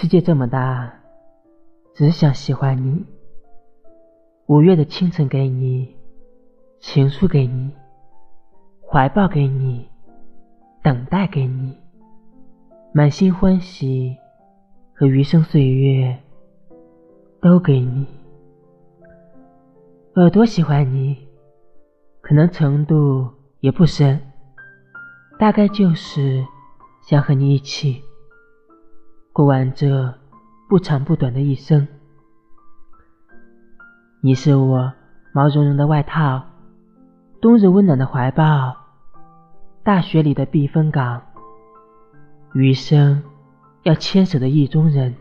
世界这么大，只想喜欢你。五月的清晨给你，情书给你，怀抱给你，等待给你，满心欢喜和余生岁月都给你。有多喜欢你，可能程度也不深，大概就是想和你一起。过完这不长不短的一生，你是我毛茸茸的外套，冬日温暖的怀抱，大雪里的避风港，余生要牵手的意中人。